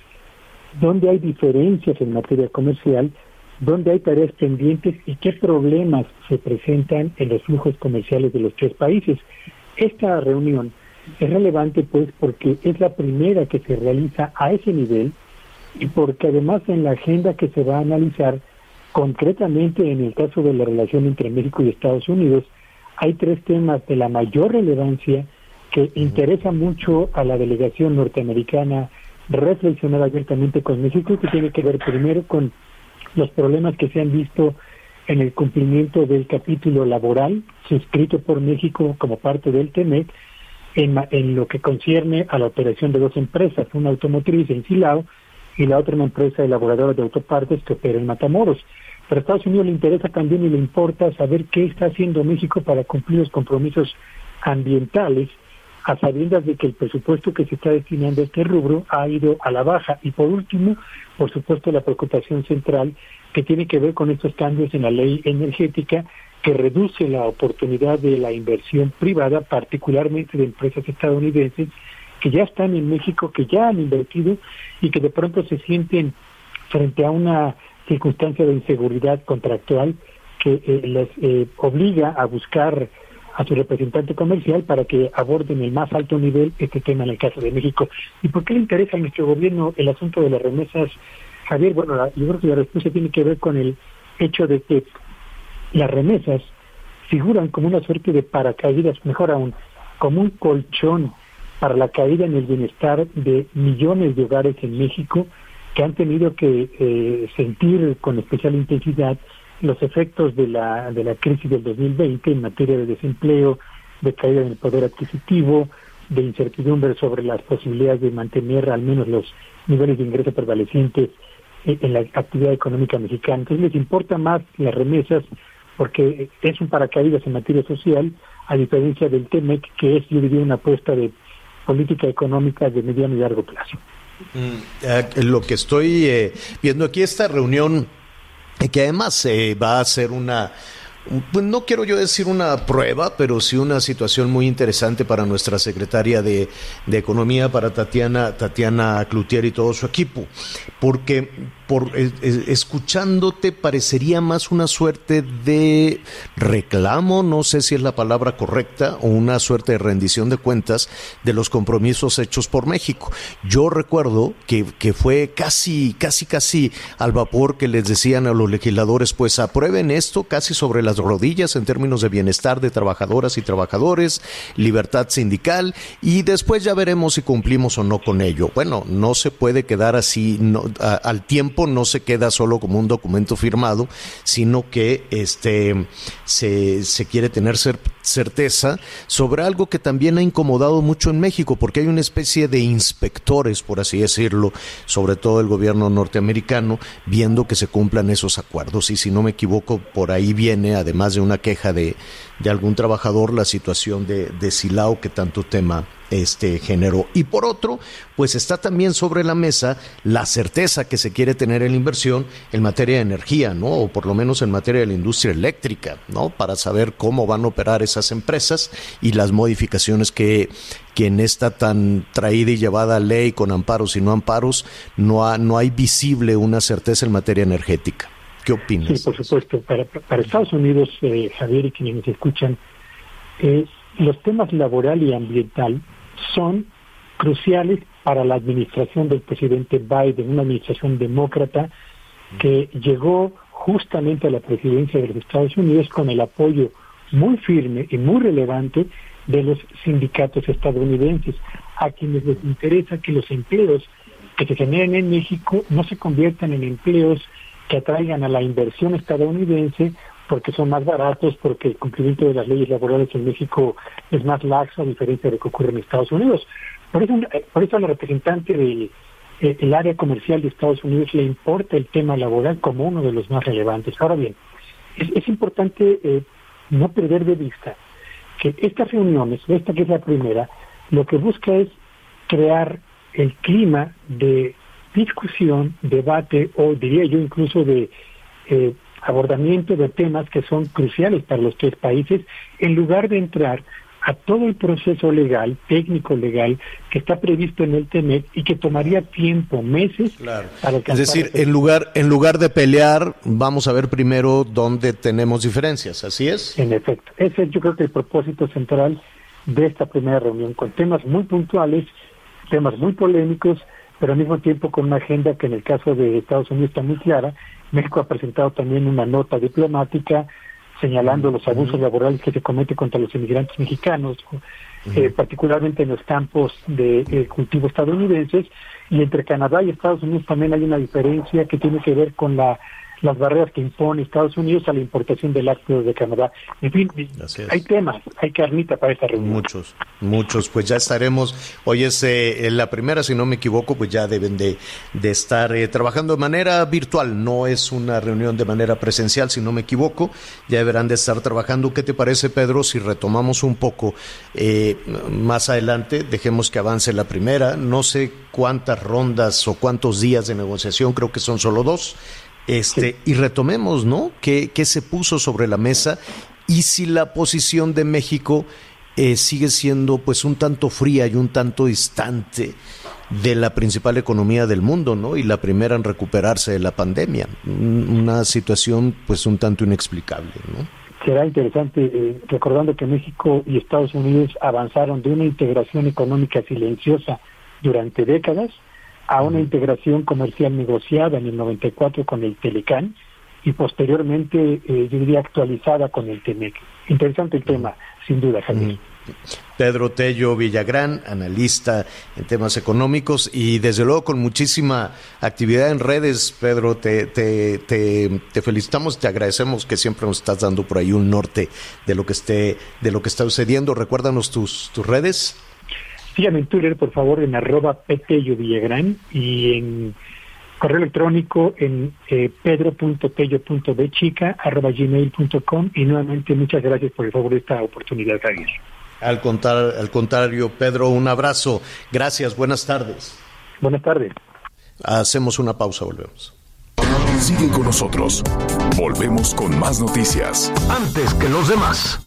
donde hay diferencias en materia comercial, donde hay tareas pendientes y qué problemas se presentan en los flujos comerciales de los tres países. Esta reunión es relevante pues porque es la primera que se realiza a ese nivel y porque además en la agenda que se va a analizar concretamente en el caso de la relación entre México y Estados Unidos, hay tres temas de la mayor relevancia que interesa mucho a la delegación norteamericana reflexionar abiertamente con México, que tiene que ver primero con los problemas que se han visto en el cumplimiento del capítulo laboral suscrito por México como parte del TEMEC en, en lo que concierne a la operación de dos empresas, una automotriz en Silao y la otra una empresa elaboradora de autopartes que opera en Matamoros. Pero a Estados Unidos le interesa también y le importa saber qué está haciendo México para cumplir los compromisos ambientales a sabiendas de que el presupuesto que se está destinando a este rubro ha ido a la baja. Y por último, por supuesto, la preocupación central que tiene que ver con estos cambios en la ley energética que reduce la oportunidad de la inversión privada, particularmente de empresas estadounidenses que ya están en México, que ya han invertido y que de pronto se sienten frente a una circunstancia de inseguridad contractual que eh, les eh, obliga a buscar a su representante comercial para que aborden el más alto nivel este tema en el caso de México. ¿Y por qué le interesa a nuestro gobierno el asunto de las remesas Javier, bueno, yo creo que la respuesta tiene que ver con el hecho de que las remesas figuran como una suerte de paracaídas, mejor aún, como un colchón para la caída en el bienestar de millones de hogares en México que han tenido que eh, sentir con especial intensidad los efectos de la, de la crisis del 2020 en materia de desempleo, de caída en el poder adquisitivo, de incertidumbre sobre las posibilidades de mantener al menos los niveles de ingreso prevalecientes en la actividad económica mexicana. Entonces les importa más las remesas porque es un paracaídas en materia social, a diferencia del TEMEC, que es, yo diría, una apuesta de política económica de mediano y largo plazo. Mm, eh, lo que estoy eh, viendo aquí, esta reunión, que además va a ser una pues no quiero yo decir una prueba, pero sí una situación muy interesante para nuestra secretaria de, de Economía, para Tatiana, Tatiana Cloutier y todo su equipo, porque por escuchándote parecería más una suerte de reclamo, no sé si es la palabra correcta, o una suerte de rendición de cuentas de los compromisos hechos por México. Yo recuerdo que, fue casi, casi, casi al vapor que les decían a los legisladores, pues aprueben esto casi sobre las rodillas en términos de bienestar de trabajadoras y trabajadores, libertad sindical, y después ya veremos si cumplimos o no con ello. Bueno, no se puede quedar así al tiempo no se queda solo como un documento firmado, sino que este, se, se quiere tener certeza sobre algo que también ha incomodado mucho en México, porque hay una especie de inspectores, por así decirlo, sobre todo el gobierno norteamericano, viendo que se cumplan esos acuerdos. Y si no me equivoco, por ahí viene, además de una queja de, de algún trabajador, la situación de, de Silao que tanto tema este género. Y por otro, pues está también sobre la mesa la certeza que se quiere tener en la inversión en materia de energía, ¿no? O por lo menos en materia de la industria eléctrica, ¿no? Para saber cómo van a operar esas empresas y las modificaciones que, que en esta tan traída y llevada ley con amparos y no amparos no, no hay visible una certeza en materia energética. ¿Qué opinas? Sí, por supuesto. Para, para Estados Unidos, eh, Javier y quienes nos escuchan, eh, los temas laboral y ambiental son cruciales para la administración del presidente Biden, una administración demócrata que llegó justamente a la presidencia de los Estados Unidos con el apoyo muy firme y muy relevante de los sindicatos estadounidenses, a quienes les interesa que los empleos que se generen en México no se conviertan en empleos que atraigan a la inversión estadounidense porque son más baratos, porque el cumplimiento de las leyes laborales en México es más laxo a diferencia de lo que ocurre en Estados Unidos. Por eso, eh, por eso a la representante del eh, área comercial de Estados Unidos le importa el tema laboral como uno de los más relevantes. Ahora bien, es, importante eh, no perder de vista que estas reuniones, esta que es la primera, lo que busca es crear el clima de discusión, debate o diría yo incluso de eh, abordamiento de temas que son cruciales para los tres países, en lugar de entrar a todo el proceso legal, técnico legal, que está previsto en el TEMEC y que tomaría tiempo, meses, para Es decir, en lugar, en lugar de pelear, vamos a ver primero dónde tenemos diferencias, ¿así es? En efecto, ese es yo creo que el propósito central de esta primera reunión, con temas muy puntuales, temas muy polémicos, pero al mismo tiempo con una agenda que en el caso de Estados Unidos está muy clara. México ha presentado también una nota diplomática señalando los abusos laborales que se cometen contra los inmigrantes mexicanos, eh, particularmente en los campos de eh, cultivo estadounidenses, y entre Canadá y Estados Unidos también hay una diferencia que tiene que ver con la las barreras que impone Estados Unidos a la importación de lácteos de Canadá. En fin, hay temas, hay carnita para esta reunión. Muchos, muchos. Pues ya estaremos. Hoy es eh, la primera, si no me equivoco, pues ya deben de, de estar eh, trabajando de manera virtual. No es una reunión de manera presencial, si no me equivoco. Ya deberán de estar trabajando. ¿Qué te parece, Pedro, si retomamos un poco eh, más adelante? Dejemos que avance la primera. No sé cuántas rondas o cuántos días de negociación, creo que son solo dos este, Y retomemos, ¿no? ¿Qué, ¿Qué, se puso sobre la mesa? Y si la posición de México eh, sigue siendo pues un tanto fría y un tanto distante de la principal economía del mundo, ¿no? Y la primera en recuperarse de la pandemia. Una situación pues un tanto inexplicable, ¿no? Será interesante, eh, recordando que México y Estados Unidos avanzaron de una integración económica silenciosa durante décadas a una integración comercial negociada en el 94 con el Telecán y posteriormente, eh, yo diría, actualizada con el TEMEC. Interesante el tema, sin duda, Javier. Pedro Tello Villagrán, analista en temas económicos y desde luego con muchísima actividad en redes. Pedro, te, te, te, felicitamos, te agradecemos que siempre nos estás dando por ahí un norte de lo que esté, de lo que está sucediendo. Recuérdanos tus, tus redes. Síganme en Twitter, por favor, en arroba Petello Villagrán y en correo electrónico en eh, pedro.tello.bechica arroba gmail.com y nuevamente muchas gracias por el favor de esta oportunidad, Javier. Al, contar, al contrario, Pedro, un abrazo. Gracias, buenas tardes. Buenas tardes. Hacemos una pausa, volvemos. Sigue con nosotros. Volvemos con más noticias. Antes que los demás.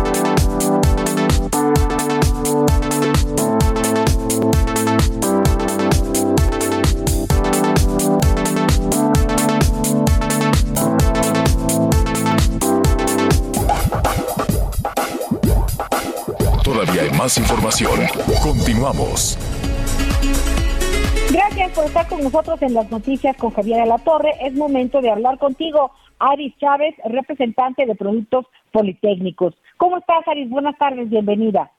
Más información. Continuamos. Gracias por estar con nosotros en las noticias con Javier La Torre. Es momento de hablar contigo, Aris Chávez, representante de Productos Politécnicos. ¿Cómo estás, Aris? Buenas tardes, bienvenida.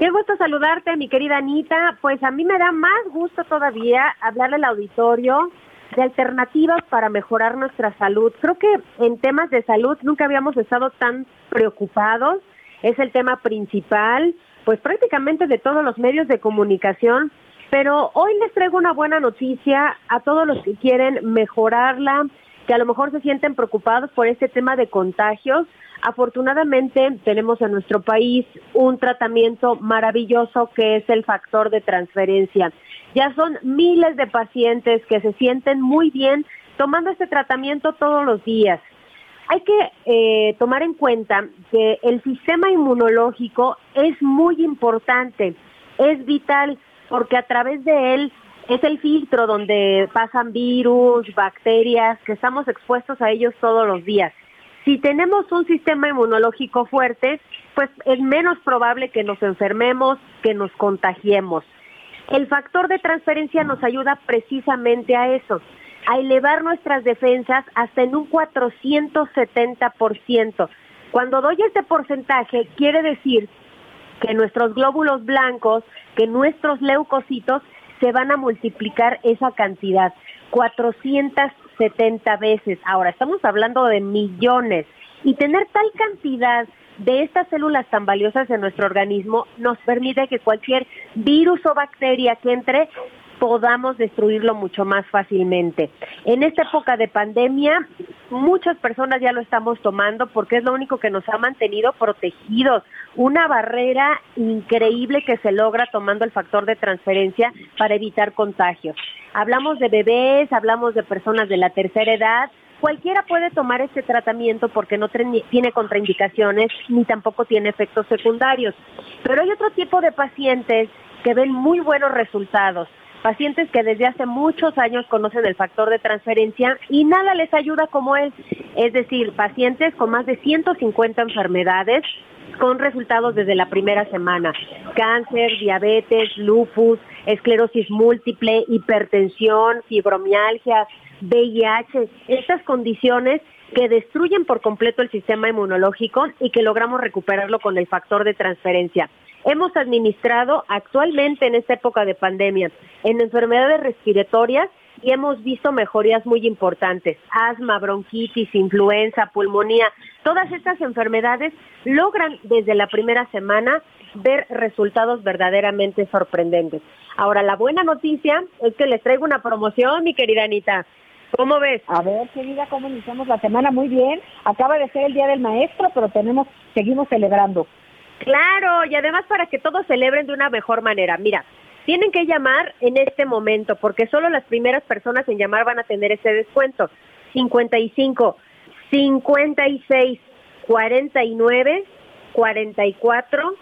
Qué gusto saludarte, mi querida Anita. Pues a mí me da más gusto todavía hablarle al auditorio de alternativas para mejorar nuestra salud. Creo que en temas de salud nunca habíamos estado tan preocupados. Es el tema principal, pues prácticamente de todos los medios de comunicación pero hoy les traigo una buena noticia a todos los que quieren mejorarla, que a lo mejor se sienten preocupados por este tema de contagios. Afortunadamente tenemos en nuestro país un tratamiento maravilloso que es el factor de transferencia. Ya son miles de pacientes que se sienten muy bien tomando este tratamiento todos los días. Hay que eh, tomar en cuenta que el sistema inmunológico es muy importante, es vital porque a través de él es el filtro donde pasan virus, bacterias, que estamos expuestos a ellos todos los días. Si tenemos un sistema inmunológico fuerte, pues es menos probable que nos enfermemos, que nos contagiemos. El factor de transferencia nos ayuda precisamente a eso, a elevar nuestras defensas hasta en un 470%. Cuando doy este porcentaje, quiere decir que nuestros glóbulos blancos, que nuestros leucocitos se van a multiplicar esa cantidad, 470 veces. Ahora, estamos hablando de millones. Y tener tal cantidad de estas células tan valiosas en nuestro organismo nos permite que cualquier virus o bacteria que entre podamos destruirlo mucho más fácilmente. En esta época de pandemia, muchas personas ya lo estamos tomando porque es lo único que nos ha mantenido protegidos. Una barrera increíble que se logra tomando el factor de transferencia para evitar contagios. Hablamos de bebés, hablamos de personas de la tercera edad, Cualquiera puede tomar este tratamiento porque no tiene contraindicaciones ni tampoco tiene efectos secundarios. Pero hay otro tipo de pacientes que ven muy buenos resultados pacientes que desde hace muchos años conocen el factor de transferencia y nada les ayuda como él. Es decir, pacientes con más de 150 enfermedades con resultados desde la primera semana. Cáncer, diabetes, lupus, esclerosis múltiple, hipertensión, fibromialgia, VIH, estas condiciones que destruyen por completo el sistema inmunológico y que logramos recuperarlo con el factor de transferencia hemos administrado actualmente en esta época de pandemia en enfermedades respiratorias y hemos visto mejorías muy importantes. Asma, bronquitis, influenza, pulmonía, todas estas enfermedades logran desde la primera semana ver resultados verdaderamente sorprendentes. Ahora, la buena noticia es que les traigo una promoción, mi querida Anita. ¿Cómo ves? A ver, querida, ¿cómo iniciamos la semana? Muy bien. Acaba de ser el Día del Maestro, pero tenemos, seguimos celebrando. Claro, y además para que todos celebren de una mejor manera. Mira, tienen que llamar en este momento porque solo las primeras personas en llamar van a tener ese descuento. 55 56 49 44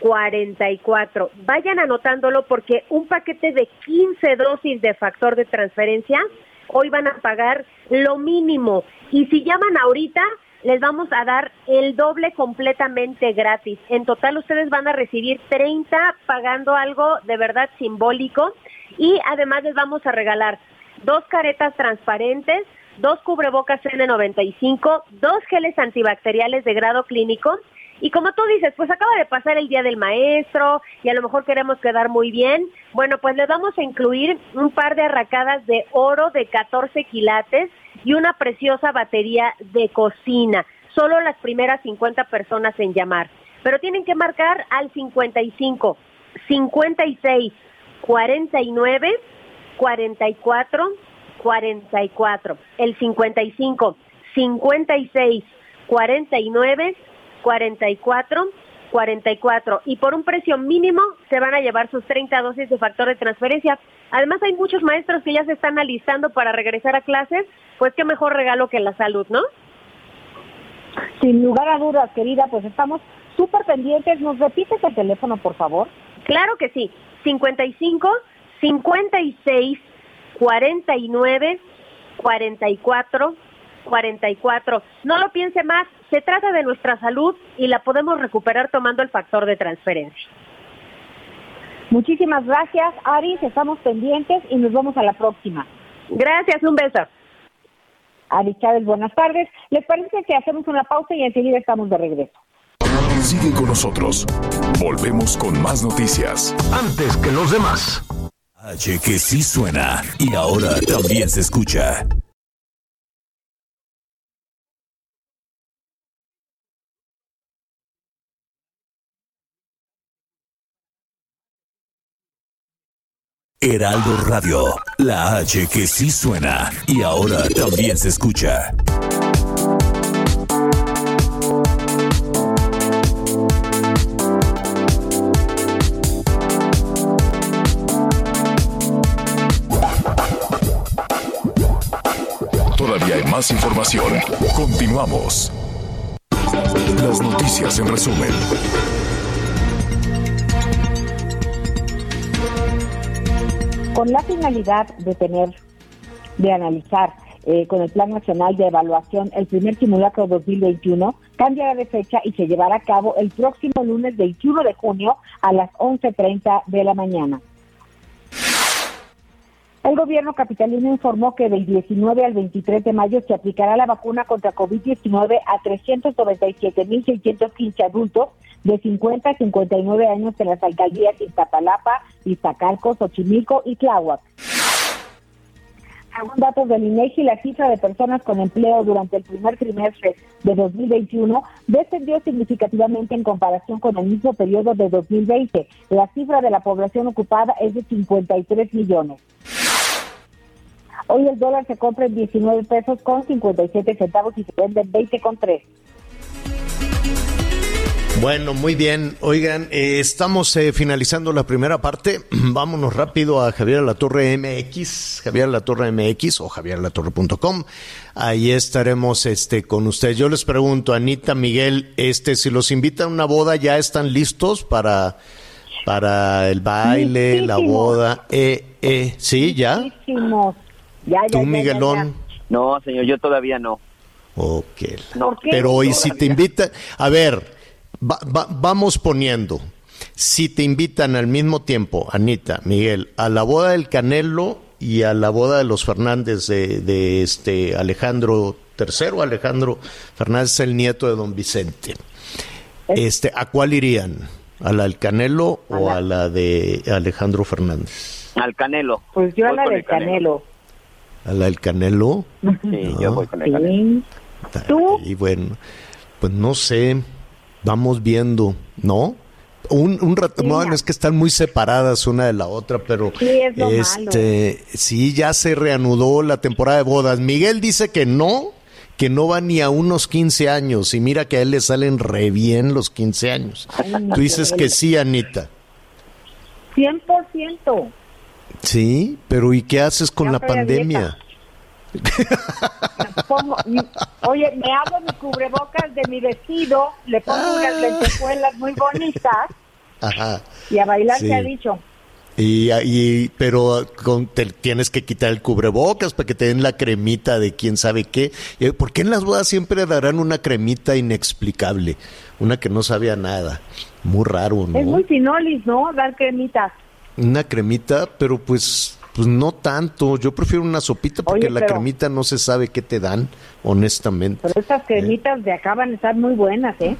44. Vayan anotándolo porque un paquete de 15 dosis de factor de transferencia hoy van a pagar lo mínimo. Y si llaman ahorita, les vamos a dar el doble completamente gratis. En total ustedes van a recibir 30 pagando algo de verdad simbólico y además les vamos a regalar dos caretas transparentes, dos cubrebocas N95, dos geles antibacteriales de grado clínico y como tú dices, pues acaba de pasar el Día del Maestro y a lo mejor queremos quedar muy bien. Bueno, pues le vamos a incluir un par de arracadas de oro de 14 quilates y una preciosa batería de cocina. Solo las primeras 50 personas en llamar. Pero tienen que marcar al 55, 56, 49, 44, 44. El 55, 56, 49, 44, 44 y por un precio mínimo se van a llevar sus 30 dosis de factor de transferencia. Además hay muchos maestros que ya se están alistando para regresar a clases, pues qué mejor regalo que la salud, ¿no? Sin lugar a dudas, querida, pues estamos súper pendientes. ¿Nos repites el teléfono, por favor? Claro que sí. 55 56 49 44 44. No lo piense más, se trata de nuestra salud y la podemos recuperar tomando el factor de transferencia. Muchísimas gracias, Aris. Estamos pendientes y nos vemos a la próxima. Gracias, un beso. Aris Chávez, buenas tardes. ¿Les parece que hacemos una pausa y enseguida estamos de regreso? Sigue con nosotros. Volvemos con más noticias. Antes que los demás. H que sí suena y ahora también se escucha. Heraldo Radio, la H que sí suena y ahora también se escucha. Todavía hay más información. Continuamos. Las noticias en resumen. Con la finalidad de tener, de analizar eh, con el Plan Nacional de Evaluación el primer simulacro 2021, cambiará de fecha y se llevará a cabo el próximo lunes 21 de junio a las 11.30 de la mañana. El gobierno capitalino informó que del 19 al 23 de mayo se aplicará la vacuna contra COVID-19 a 397.615 adultos de 50 a 59 años en las alcaldías Iztapalapa, Iztacalco, Xochimilco y Tláhuac. Según datos del INEGI, la cifra de personas con empleo durante el primer trimestre de 2021 descendió significativamente en comparación con el mismo periodo de 2020. La cifra de la población ocupada es de 53 millones. Hoy el dólar se compra en 19 pesos con 57 centavos y se vende en 20 con 3. Bueno, muy bien. Oigan, eh, estamos eh, finalizando la primera parte. <clears throat> Vámonos rápido a Javier La Torre MX, Javier La Torre MX o javierlatorre.com. Ahí estaremos este con ustedes. Yo les pregunto, Anita, Miguel, este si los invitan a una boda ya están listos para para el baile, la boda. Eh, eh, sí, ya. Ya, ¿Tú, Miguelón? No, señor, yo todavía no. Ok. Pero hoy si te invitan, a ver, vamos poniendo. Si te invitan al mismo tiempo, Anita, Miguel, a la boda del Canelo y a la boda de los Fernández de, este Alejandro III, Alejandro Fernández, el nieto de don Vicente. Este, ¿a cuál irían? ¿A la del Canelo o a la de Alejandro Fernández? Al Canelo. Pues yo a la del Canelo. ¿A la del Canelo? Sí, yo voy con el Canelo. ¿Tú? Y bueno, pues no sé vamos viendo, ¿no? Un, un rato, bueno, es que están muy separadas una de la otra, pero sí, es este, sí, ya se reanudó la temporada de bodas. Miguel dice que no, que no va ni a unos 15 años, y mira que a él le salen re bien los 15 años. Tú dices que sí, Anita. 100%. Sí, pero ¿y qué haces con la pandemia? oye, me hago mi cubrebocas de mi vestido, le pongo unas lentejuelas muy bonitas Ajá. Y a bailar se ha dicho. Y, y, pero con, te, tienes que quitar el cubrebocas para que te den la cremita de quién sabe qué. ¿Por qué en las bodas siempre darán una cremita inexplicable? Una que no sabía nada. Muy raro, ¿no? Es muy finolis, ¿no? Dar cremitas. Una cremita, pero pues pues no tanto. Yo prefiero una sopita porque la cremita no se sabe qué te dan, honestamente. Pero estas cremitas de acá van a estar muy buenas, ¿eh?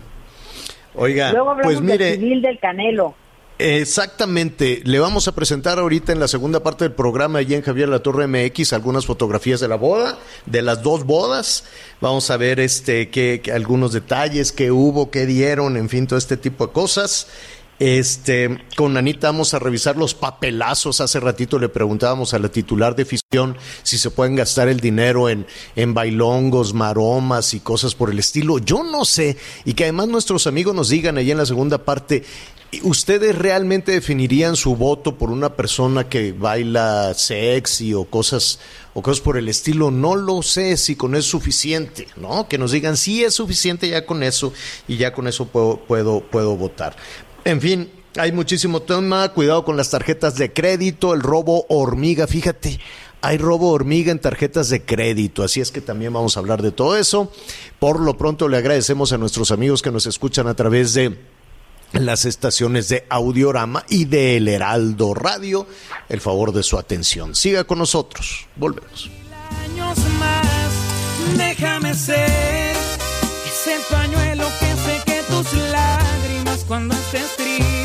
Oiga, Luego hablamos pues mire, del civil del Canelo. Exactamente. Le vamos a presentar ahorita en la segunda parte del programa, allí en Javier La Torre MX, algunas fotografías de la boda, de las dos bodas. Vamos a ver este, qué, algunos detalles, qué hubo, qué dieron, en fin, todo este tipo de cosas. Este, con Anita vamos a revisar los papelazos. Hace ratito le preguntábamos a la titular de Fisión si se pueden gastar el dinero en, en bailongos, maromas y cosas por el estilo. Yo no sé. Y que además nuestros amigos nos digan ahí en la segunda parte, ¿Ustedes realmente definirían su voto por una persona que baila sexy o cosas o cosas por el estilo? No lo sé si con eso es suficiente, ¿no? Que nos digan sí es suficiente ya con eso y ya con eso puedo puedo puedo votar. En fin, hay muchísimo tema, cuidado con las tarjetas de crédito, el robo hormiga, fíjate. Hay robo hormiga en tarjetas de crédito, así es que también vamos a hablar de todo eso. Por lo pronto le agradecemos a nuestros amigos que nos escuchan a través de las estaciones de Audiorama y de El Heraldo Radio el favor de su atención. Siga con nosotros. Volvemos. Años más, déjame ser que tus lágrimas cuando estés triste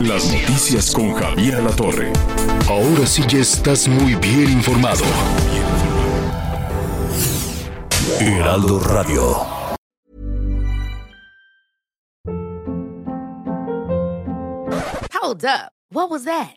Las Noticias con Javier La Torre. Ahora sí ya estás muy bien informado. Heraldo Radio. Hold up. What was that?